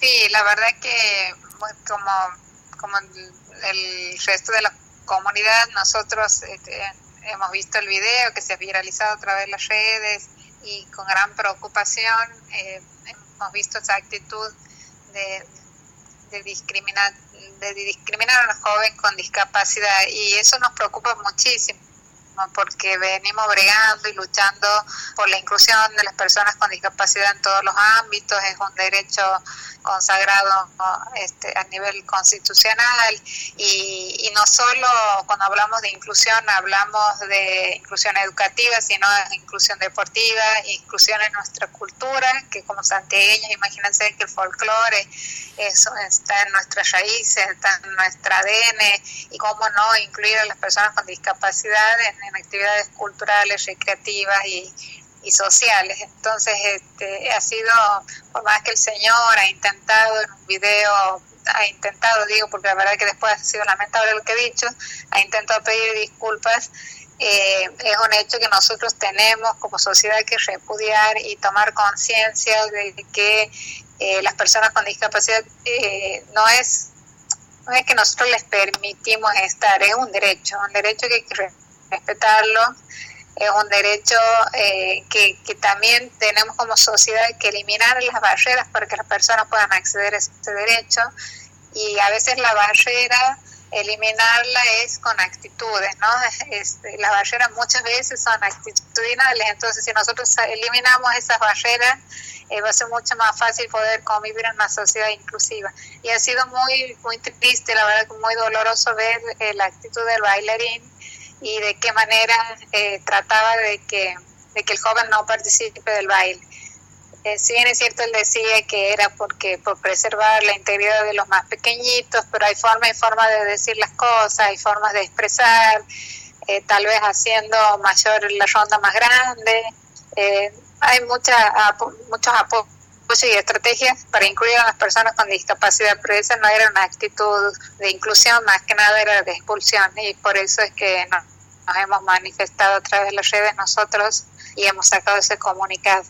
Sí, la verdad que como, como el resto de la comunidad, nosotros este, hemos visto el video que se ha viralizado a través de las redes y con gran preocupación eh, hemos visto esa actitud de, de, discriminar, de discriminar a los jóvenes con discapacidad y eso nos preocupa muchísimo porque venimos bregando y luchando por la inclusión de las personas con discapacidad en todos los ámbitos, es un derecho consagrado este, a nivel constitucional y, y, no solo cuando hablamos de inclusión hablamos de inclusión educativa, sino de inclusión deportiva, inclusión en nuestra cultura, que como santiagueños, imagínense que el folclore eso está en nuestras raíces, está en nuestra ADN y cómo no incluir a las personas con discapacidad en, en actividades culturales, recreativas y y sociales. Entonces, este, ha sido, por más que el Señor ha intentado en un video, ha intentado, digo, porque la verdad que después ha sido lamentable lo que he dicho, ha intentado pedir disculpas, eh, es un hecho que nosotros tenemos como sociedad que repudiar y tomar conciencia de que eh, las personas con discapacidad eh, no es no es que nosotros les permitimos estar, es un derecho, un derecho que hay que respetarlo, es un derecho eh, que, que, también tenemos como sociedad que eliminar las barreras para que las personas puedan acceder a ese derecho y a veces la barrera eliminarla es con actitudes, ¿no? Este, las barreras muchas veces son actitudinales, entonces si nosotros eliminamos esas barreras eh, va a ser mucho más fácil poder convivir en una sociedad inclusiva. Y ha sido muy, muy triste, la verdad, muy doloroso ver eh, la actitud del bailarín y de qué manera eh, trataba de que, de que el joven no participe del baile. Eh, si bien es cierto, él decía que era porque por preservar la integridad de los más pequeñitos, pero hay forma y forma de decir las cosas, hay formas de expresar, eh, tal vez haciendo mayor la ronda más grande. hay mucha, muchos apoyos y estrategias para incluir a las personas con discapacidad, pero esa no era una actitud de inclusión, más que nada era de expulsión y por eso es que nos hemos manifestado a través de las redes nosotros y hemos sacado ese comunicado.